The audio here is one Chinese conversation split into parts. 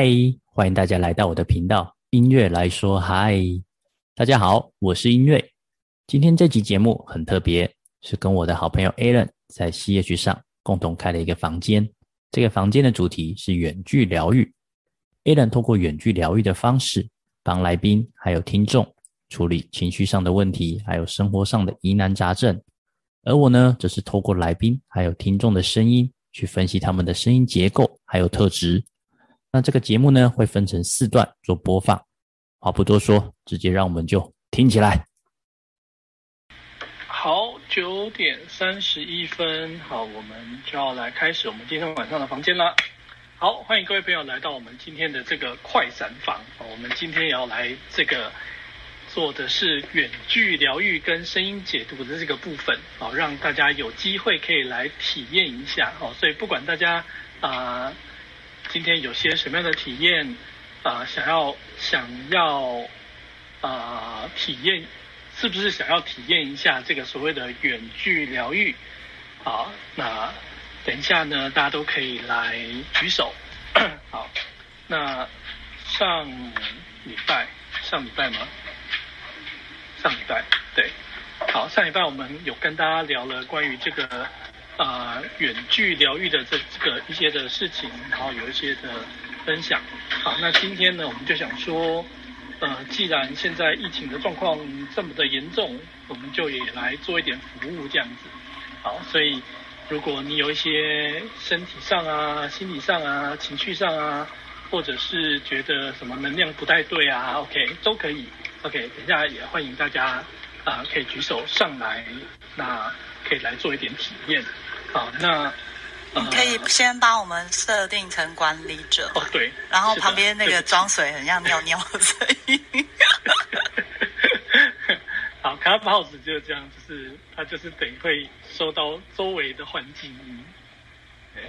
嗨，欢迎大家来到我的频道，音乐来说嗨。大家好，我是音乐。今天这集节目很特别，是跟我的好朋友 Alan 在 CH 上共同开了一个房间。这个房间的主题是远距疗愈。Alan 透过远距疗愈的方式，帮来宾还有听众处理情绪上的问题，还有生活上的疑难杂症。而我呢，则是透过来宾还有听众的声音，去分析他们的声音结构还有特质。那这个节目呢，会分成四段做播放。话不多说，直接让我们就听起来。好，九点三十一分，好，我们就要来开始我们今天晚上的房间啦。好，欢迎各位朋友来到我们今天的这个快闪房。我们今天也要来这个做的是远距疗愈跟声音解读的这个部分，好，让大家有机会可以来体验一下。哦，所以不管大家啊。今天有些什么样的体验啊？想要想要啊体验，是不是想要体验一下这个所谓的远距疗愈？好，那等一下呢，大家都可以来举手。好，那上礼拜上礼拜吗？上礼拜对，好，上礼拜我们有跟大家聊了关于这个。啊，远距疗愈的这这个一些的事情，然后有一些的分享。好，那今天呢，我们就想说，呃，既然现在疫情的状况这么的严重，我们就也来做一点服务这样子。好，所以如果你有一些身体上啊、心理上啊、情绪上啊，或者是觉得什么能量不太对啊，OK，都可以。OK，等下也欢迎大家啊，可以举手上来，那可以来做一点体验。好，那你可以先把我们设定成管理者哦，对，然后旁边那个装水很像尿尿的声音。好，卡拉帽子就是这样，就是它就是等于会收到周围的环境音。对，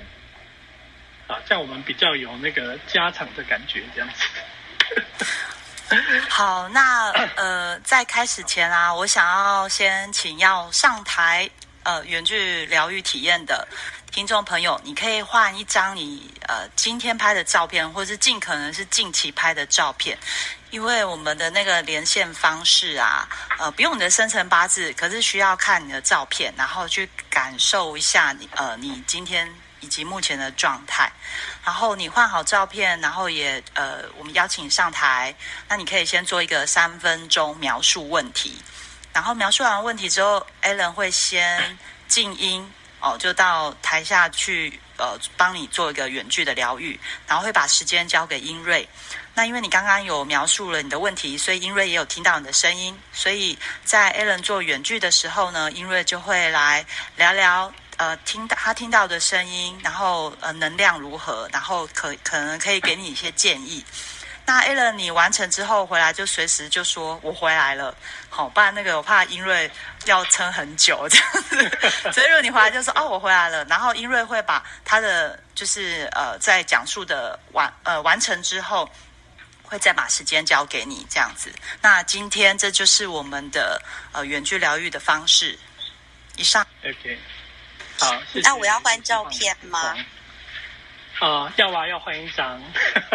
好，这样我们比较有那个家常的感觉，这样子。好，那呃，在开始前啊，我想要先请要上台。呃，远距疗愈体验的听众朋友，你可以换一张你呃今天拍的照片，或是尽可能是近期拍的照片，因为我们的那个连线方式啊，呃，不用你的生辰八字，可是需要看你的照片，然后去感受一下你呃你今天以及目前的状态，然后你换好照片，然后也呃我们邀请上台，那你可以先做一个三分钟描述问题。然后描述完问题之后，Allen 会先静音哦，就到台下去呃，帮你做一个远距的疗愈，然后会把时间交给英瑞。那因为你刚刚有描述了你的问题，所以英瑞也有听到你的声音，所以在 Allen 做远距的时候呢，英瑞就会来聊聊呃，听到他听到的声音，然后呃能量如何，然后可可能可以给你一些建议。那 a l n 你完成之后回来就随时就说我回来了，好，不然那个我怕英瑞要撑很久这样子，所以如果你回来就说哦我回来了，然后英瑞会把他的就是呃在讲述的完呃完成之后，会再把时间交给你这样子。那今天这就是我们的呃远距疗愈的方式。以上。OK，好，那我要换照片吗？啊，要啊，要换一张。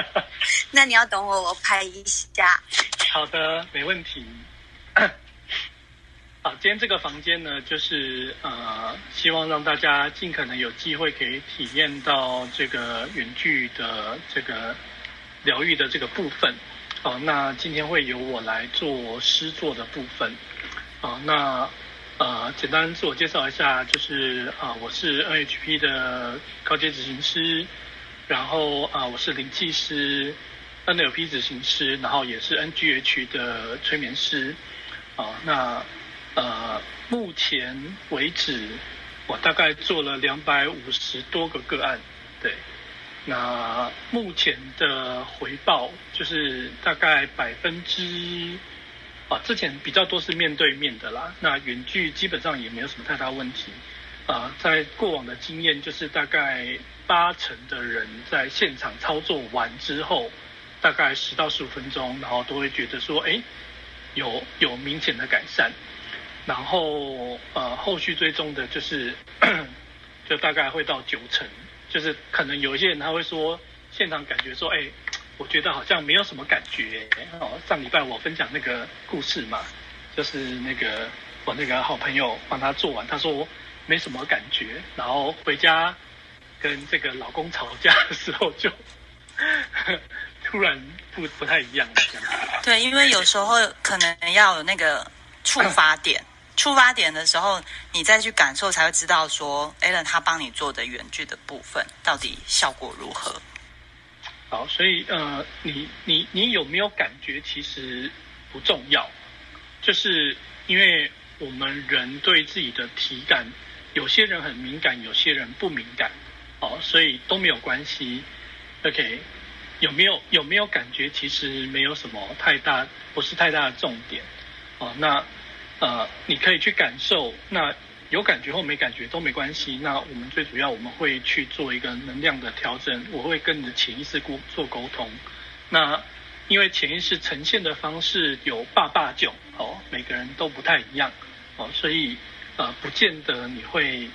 那你要等我，我拍一下。好的，没问题。好，今天这个房间呢，就是呃，希望让大家尽可能有机会可以体验到这个远距的这个疗愈的这个部分。好，那今天会由我来做诗作的部分。好，那呃，简单自我介绍一下，就是啊，我是 NHP 的高阶执行师。然后啊，我是灵气师，NLP 执行师，然后也是 NGH 的催眠师，啊，那呃，目前为止我大概做了两百五十多个个案，对，那目前的回报就是大概百分之啊，之前比较多是面对面的啦，那远距基本上也没有什么太大问题，啊，在过往的经验就是大概。八成的人在现场操作完之后，大概十到十五分钟，然后都会觉得说，哎，有有明显的改善。然后呃，后续追踪的就是，就大概会到九成，就是可能有一些人他会说现场感觉说，哎，我觉得好像没有什么感觉。哦，上礼拜我分享那个故事嘛，就是那个我那个好朋友帮他做完，他说没什么感觉，然后回家跟这个老公吵架的时候就突然不不太一样了。对，因为有时候可能要有那个触发点。触发点的时候，你再去感受，才会知道说，Allen 他帮你做的远距的部分到底效果如何。好，所以呃，你你你有没有感觉其实不重要，就是因为我们人对自己的体感，有些人很敏感，有些人不敏感，哦，所以都没有关系。OK，有没有有没有感觉其实没有什么太大，不是太大的重点。哦，那。呃，你可以去感受，那有感觉或没感觉都没关系。那我们最主要我们会去做一个能量的调整，我会跟你的潜意识沟做沟通。那因为潜意识呈现的方式有八八九哦，每个人都不太一样哦，所以呃，不见得你会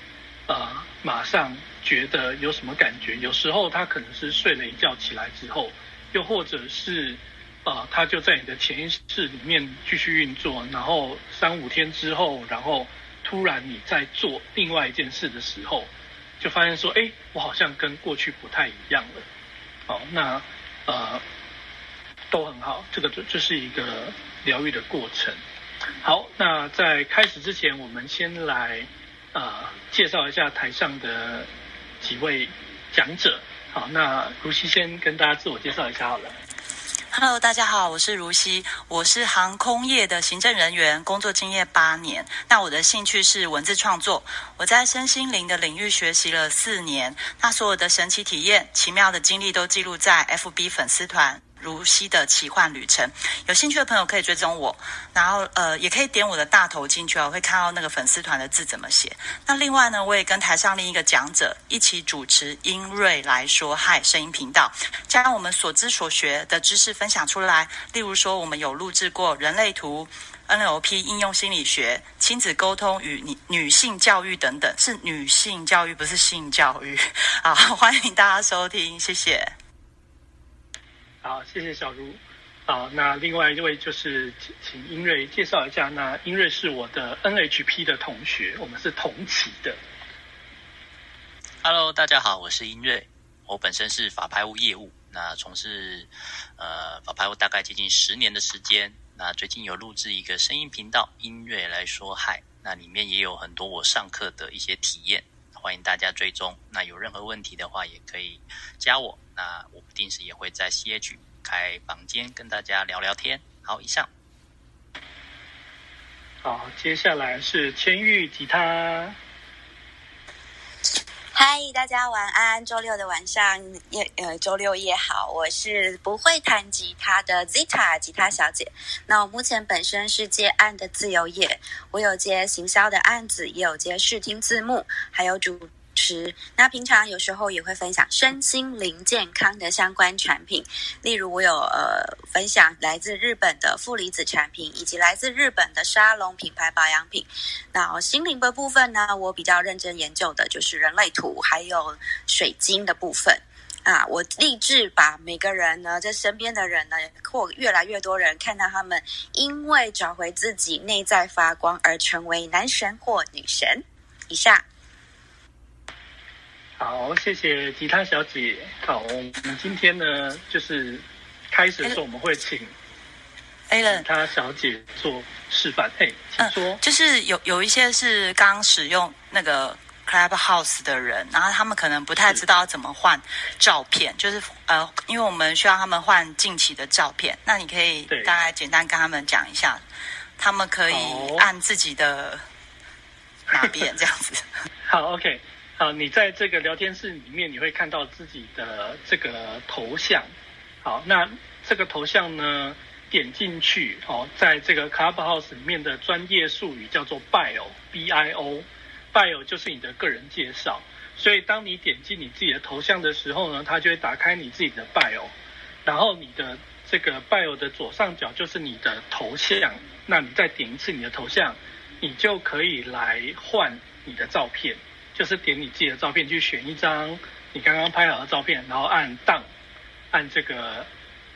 呃马上觉得有什么感觉。有时候他可能是睡了一觉起来之后，又或者是。啊，他就在你的潜意识里面继续运作，然后三五天之后，然后突然你在做另外一件事的时候，就发现说，哎，我好像跟过去不太一样了。好，那呃都很好，这个就就是一个疗愈的过程。好，那在开始之前，我们先来啊介绍一下台上的几位讲者。好，那如熙先跟大家自我介绍一下好了。Hello，大家好，我是如熙，我是航空业的行政人员，工作经验八年。那我的兴趣是文字创作，我在身心灵的领域学习了四年，那所有的神奇体验、奇妙的经历都记录在 FB 粉丝团。如溪的奇幻旅程，有兴趣的朋友可以追踪我，然后呃也可以点我的大头进去哦，会看到那个粉丝团的字怎么写。那另外呢，我也跟台上另一个讲者一起主持英瑞来说嗨声音频道，将我们所知所学的知识分享出来。例如说，我们有录制过人类图、NLP 应用心理学、亲子沟通与女女性教育等等，是女性教育，不是性教育。好，欢迎大家收听，谢谢。好，谢谢小茹。好，那另外一位就是请英瑞介绍一下。那英瑞是我的 NHP 的同学，我们是同期的。Hello，大家好，我是英瑞。我本身是法拍屋业务，那从事呃法拍屋大概接近十年的时间。那最近有录制一个声音频道，音乐来说嗨，那里面也有很多我上课的一些体验。欢迎大家追踪。那有任何问题的话，也可以加我。那我不定时也会在 CH 开房间跟大家聊聊天。好，以上。好，接下来是千玉吉他。嗨，大家晚安。周六的晚上夜呃，周六夜好。我是不会弹吉他的 Zita 吉他小姐。那我目前本身是接案的自由业，我有接行销的案子，也有接视听字幕，还有主持。那平常有时候也会分享身心灵健康的相关产品，例如我有呃分享来自日本的负离子产品，以及来自日本的沙龙品牌保养品。那心灵的部分呢，我比较认真研究的就是人类图，还有水晶的部分。啊，我立志把每个人呢，在身边的人呢，或越来越多人看到他们，因为找回自己内在发光而成为男神或女神。以上。好，谢谢吉他小姐。好，我们今天呢，就是开始的时候我们会请。Allen，他小姐做示范，嘿，请说。就是有有一些是刚使用那个 Clubhouse 的人，然后他们可能不太知道怎么换照片，就是呃，因为我们需要他们换近期的照片。那你可以大概简单跟他们讲一下，他们可以按自己的哪边这样子。好，OK，啊，你在这个聊天室里面，你会看到自己的这个头像。好，那这个头像呢？点进去哦，在这个 Clubhouse 里面的专业术语叫做 Bio，B I O，Bio 就是你的个人介绍。所以当你点击你自己的头像的时候呢，它就会打开你自己的 Bio，然后你的这个 Bio 的左上角就是你的头像。那你再点一次你的头像，你就可以来换你的照片，就是点你自己的照片去选一张你刚刚拍好的照片，然后按 Done，按这个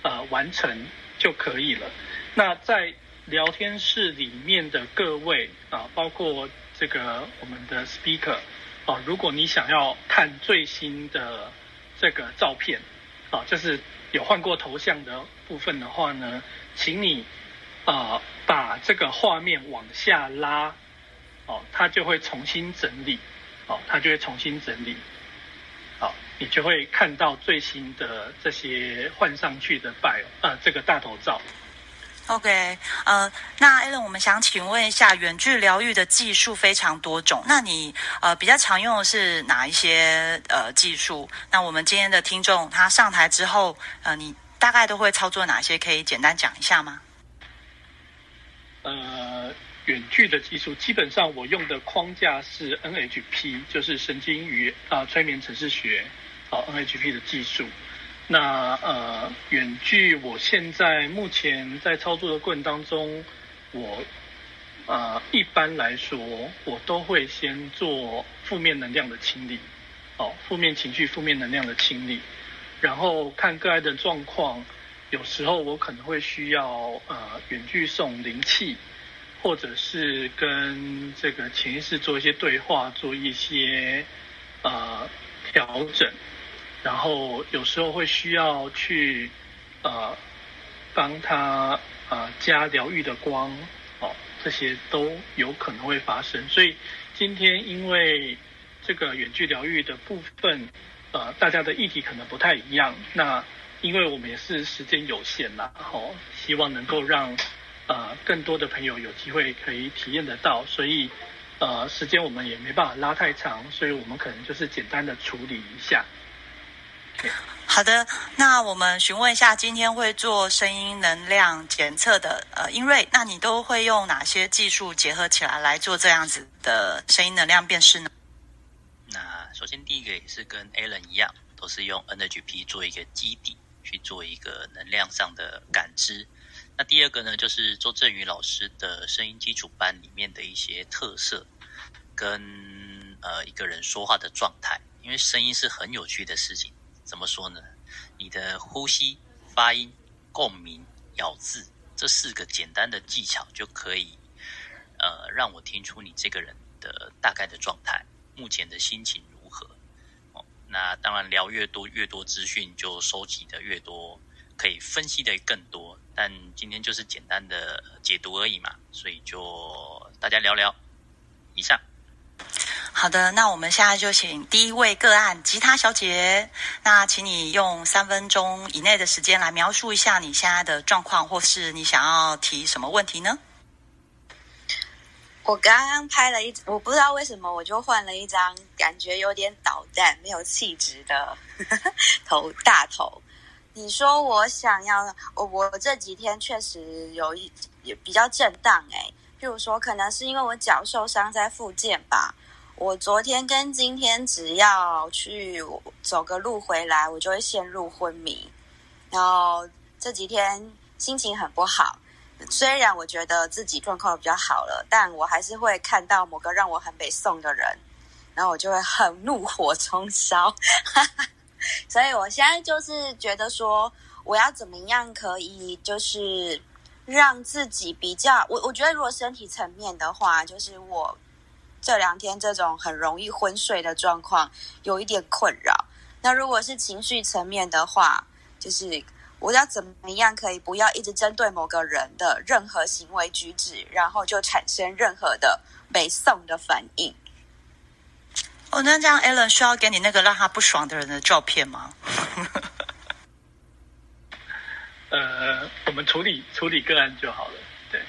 呃完成就可以了。那在聊天室里面的各位啊，包括这个我们的 speaker 啊，如果你想要看最新的这个照片啊，就是有换过头像的部分的话呢，请你啊把这个画面往下拉，哦，它就会重新整理，哦，它就会重新整理，好，你就会看到最新的这些换上去的 bio 啊，这个大头照。OK，呃，那 Allen，我们想请问一下，远距疗愈的技术非常多种，那你呃比较常用的是哪一些呃技术？那我们今天的听众他上台之后，呃，你大概都会操作哪些？可以简单讲一下吗？呃，远距的技术基本上我用的框架是 NHP，就是神经语啊催眠程式学，好 NHP 的技术。那呃，远距我现在目前在操作的过程当中，我呃一般来说我都会先做负面能量的清理，哦，负面情绪、负面能量的清理，然后看个案的状况，有时候我可能会需要呃远距送灵气，或者是跟这个潜意识做一些对话，做一些呃调整。然后有时候会需要去，呃，帮他呃加疗愈的光，哦，这些都有可能会发生。所以今天因为这个远距疗愈的部分，呃，大家的议题可能不太一样。那因为我们也是时间有限啦，哦，希望能够让呃更多的朋友有机会可以体验得到，所以呃时间我们也没办法拉太长，所以我们可能就是简单的处理一下。好的，那我们询问一下，今天会做声音能量检测的呃，英瑞，那你都会用哪些技术结合起来来做这样子的声音能量辨识呢？那首先第一个也是跟 Alan 一样，都是用 NHP 做一个基底去做一个能量上的感知。那第二个呢，就是周振宇老师的声音基础班里面的一些特色，跟呃一个人说话的状态，因为声音是很有趣的事情。怎么说呢？你的呼吸、发音、共鸣、咬字这四个简单的技巧，就可以呃让我听出你这个人的大概的状态，目前的心情如何。哦，那当然聊越多，越多资讯就收集的越多，可以分析的更多。但今天就是简单的解读而已嘛，所以就大家聊聊。以上。好的，那我们现在就请第一位个案吉他小姐，那请你用三分钟以内的时间来描述一下你现在的状况，或是你想要提什么问题呢？我刚刚拍了一，我不知道为什么我就换了一张感觉有点捣蛋、没有气质的 头大头。你说我想要，我我这几天确实有一也比较震荡哎，譬如说可能是因为我脚受伤在复健吧。我昨天跟今天只要去走个路回来，我就会陷入昏迷。然后这几天心情很不好，虽然我觉得自己状况比较好了，但我还是会看到某个让我很北宋的人，然后我就会很怒火中烧。所以我现在就是觉得说，我要怎么样可以就是让自己比较我我觉得如果身体层面的话，就是我。这两天这种很容易昏睡的状况有一点困扰。那如果是情绪层面的话，就是我要怎么样可以不要一直针对某个人的任何行为举止，然后就产生任何的被送的反应？哦，那这样 Allen 需要给你那个让他不爽的人的照片吗？呃，我们处理处理个案就好了。对。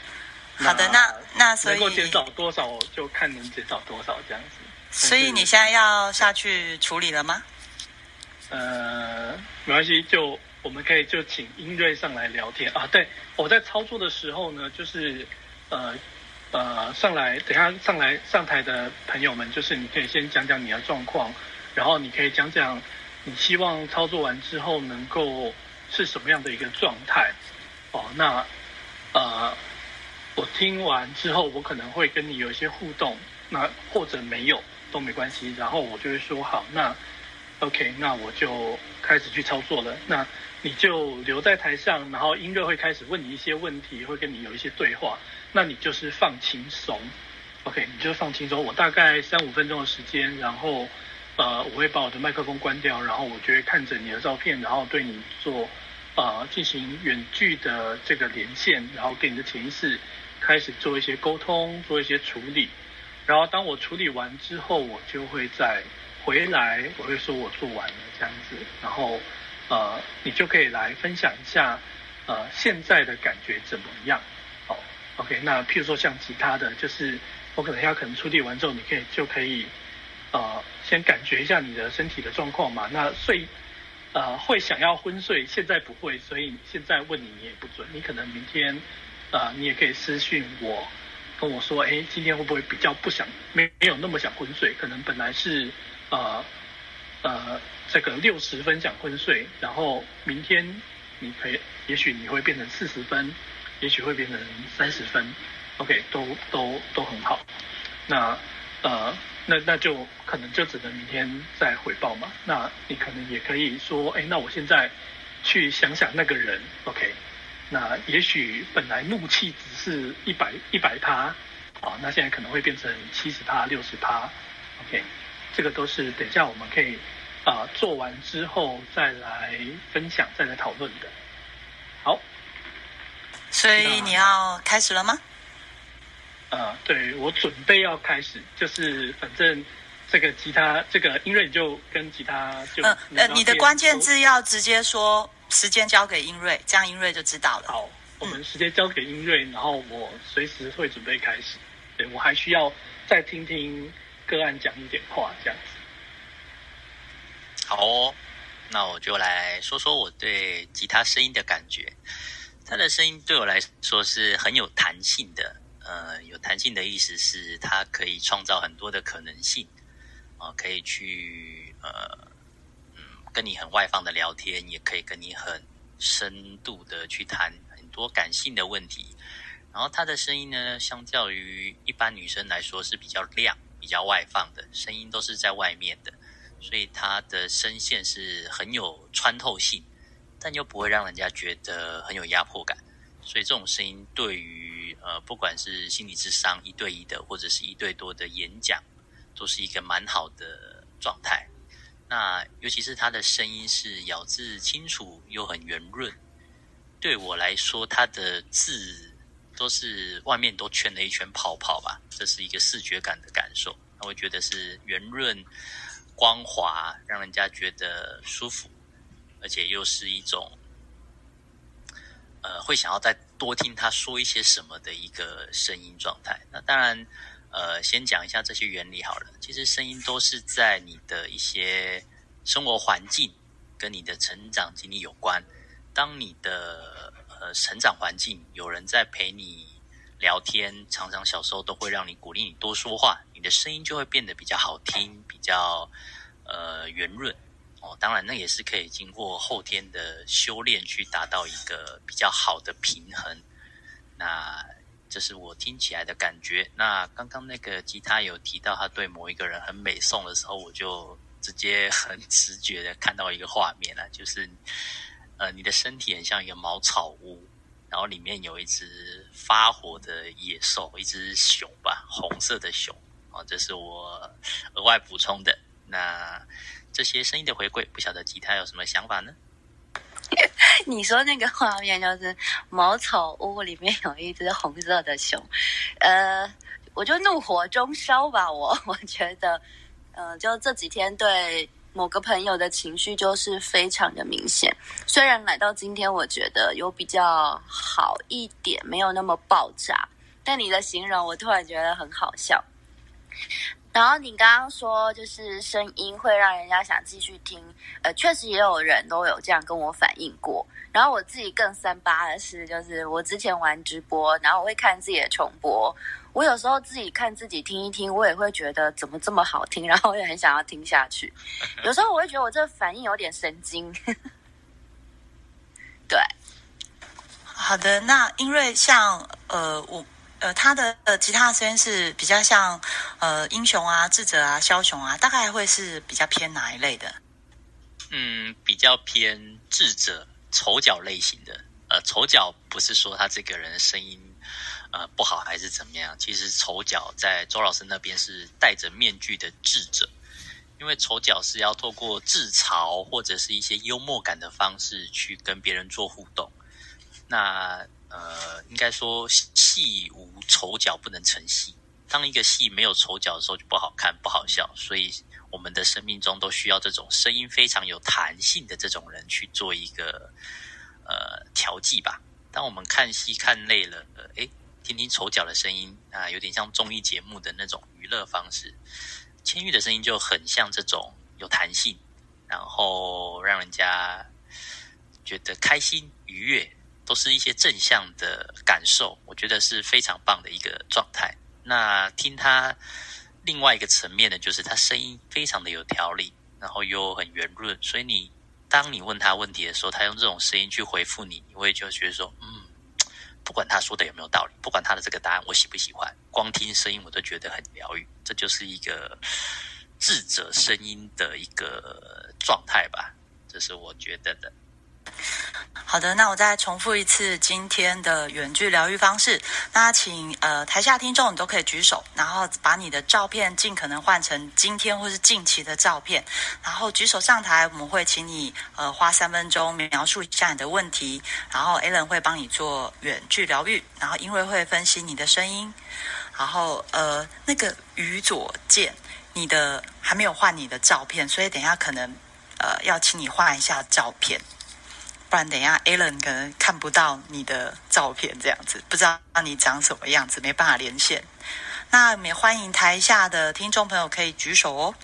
好的，那那所以能够减少多少就看能减少多少这样子。所以你现在要下去处理了吗？呃，没关系，就我们可以就请英瑞上来聊天啊。对，我在操作的时候呢，就是呃呃上来，等下上来上台的朋友们，就是你可以先讲讲你的状况，然后你可以讲讲你希望操作完之后能够是什么样的一个状态。哦，那呃。我听完之后，我可能会跟你有一些互动，那或者没有都没关系。然后我就会说好，那 OK，那我就开始去操作了。那你就留在台上，然后音乐会开始问你一些问题，会跟你有一些对话。那你就是放轻松，OK，你就放轻松。我大概三五分钟的时间，然后呃，我会把我的麦克风关掉，然后我就会看着你的照片，然后对你做呃进行远距的这个连线，然后跟你的潜意识开始做一些沟通，做一些处理。然后当我处理完之后，我就会在回来，我会说我做完了这样子，然后呃，你就可以来分享一下呃现在的感觉怎么样。哦 OK，那譬如说像其他的，就是我可能要可能处理完之后，你可以就可以，呃，先感觉一下你的身体的状况嘛。那睡，呃，会想要昏睡，现在不会，所以现在问你你也不准。你可能明天，呃，你也可以私讯我，跟我说，哎，今天会不会比较不想，没没有那么想昏睡？可能本来是，呃，呃，这个六十分想昏睡，然后明天你可以，也许你会变成四十分。也许会变成三十分，OK，都都都很好。那呃，那那就可能就只能明天再回报嘛。那你可能也可以说，哎，那我现在去想想那个人，OK。那也许本来怒气只是一百一百趴，啊，那现在可能会变成七十趴、六十趴，OK。这个都是等一下我们可以啊做完之后再来分享、再来讨论的。好。所以你要开始了吗？呃，对我准备要开始，就是反正这个吉他，这个音乐就跟吉他就呃呃，你的关键字要直接说时间交给英瑞，这样英瑞就知道了。好，我们时间交给英瑞，然后我随时会准备开始。对我还需要再听听个案讲一点话，这样子。好哦，那我就来说说我对吉他声音的感觉。他的声音对我来说是很有弹性的，呃，有弹性的意思是它可以创造很多的可能性，啊，可以去呃，嗯，跟你很外放的聊天，也可以跟你很深度的去谈很多感性的问题。然后他的声音呢，相较于一般女生来说是比较亮、比较外放的，声音都是在外面的，所以他的声线是很有穿透性。但又不会让人家觉得很有压迫感，所以这种声音对于呃，不管是心理智商一对一的，或者是一对多的演讲，都是一个蛮好的状态。那尤其是他的声音是咬字清楚又很圆润，对我来说，他的字都是外面都圈了一圈泡泡吧，这是一个视觉感的感受。那我觉得是圆润、光滑，让人家觉得舒服。而且又是一种，呃，会想要再多听他说一些什么的一个声音状态。那当然，呃，先讲一下这些原理好了。其实声音都是在你的一些生活环境跟你的成长经历有关。当你的呃成长环境有人在陪你聊天，常常小时候都会让你鼓励你多说话，你的声音就会变得比较好听，比较呃圆润。哦，当然，那也是可以经过后天的修炼去达到一个比较好的平衡。那这是我听起来的感觉。那刚刚那个吉他有提到他对某一个人很美颂的时候，我就直接 很直觉的看到一个画面了，就是呃，你的身体很像一个茅草屋，然后里面有一只发火的野兽，一只熊吧，红色的熊。哦，这是我额外补充的。那。这些声音的回馈，不晓得吉他有什么想法呢？你说那个画面就是茅草屋里面有一只红色的熊，呃，我就怒火中烧吧。我我觉得，呃，就这几天对某个朋友的情绪就是非常的明显。虽然来到今天，我觉得有比较好一点，没有那么爆炸，但你的形容我突然觉得很好笑。然后你刚刚说，就是声音会让人家想继续听，呃，确实也有人都有这样跟我反映过。然后我自己更三八的是，就是我之前玩直播，然后我会看自己的重播，我有时候自己看自己听一听，我也会觉得怎么这么好听，然后我也很想要听下去。有时候我会觉得我这反应有点神经。对，好的，那因为像呃我。呃，他的呃吉他声音是比较像呃英雄啊、智者啊、枭雄啊，大概会是比较偏哪一类的？嗯，比较偏智者、丑角类型的。呃，丑角不是说他这个人声音呃不好还是怎么样，其实丑角在周老师那边是戴着面具的智者，因为丑角是要透过自嘲或者是一些幽默感的方式去跟别人做互动。那呃，应该说戏无丑角不能成戏。当一个戏没有丑角的时候，就不好看、不好笑。所以，我们的生命中都需要这种声音非常有弹性的这种人去做一个呃调剂吧。当我们看戏看累了，呃，诶，听听丑角的声音啊，有点像综艺节目的那种娱乐方式。千玉的声音就很像这种有弹性，然后让人家觉得开心愉悦。都是一些正向的感受，我觉得是非常棒的一个状态。那听他另外一个层面的，就是他声音非常的有条理，然后又很圆润，所以你当你问他问题的时候，他用这种声音去回复你，你会就觉得说，嗯，不管他说的有没有道理，不管他的这个答案我喜不喜欢，光听声音我都觉得很疗愈。这就是一个智者声音的一个状态吧，这是我觉得的。好的，那我再重复一次今天的远距疗愈方式。那请呃台下听众你都可以举手，然后把你的照片尽可能换成今天或是近期的照片，然后举手上台，我们会请你呃花三分钟描述一下你的问题，然后 a l a n 会帮你做远距疗愈，然后因为会分析你的声音，然后呃那个于左健，你的还没有换你的照片，所以等一下可能呃要请你换一下照片。不然等一下，Alan 可能看不到你的照片，这样子不知道你长什么样子，没办法连线。那也欢迎台下的听众朋友可以举手哦。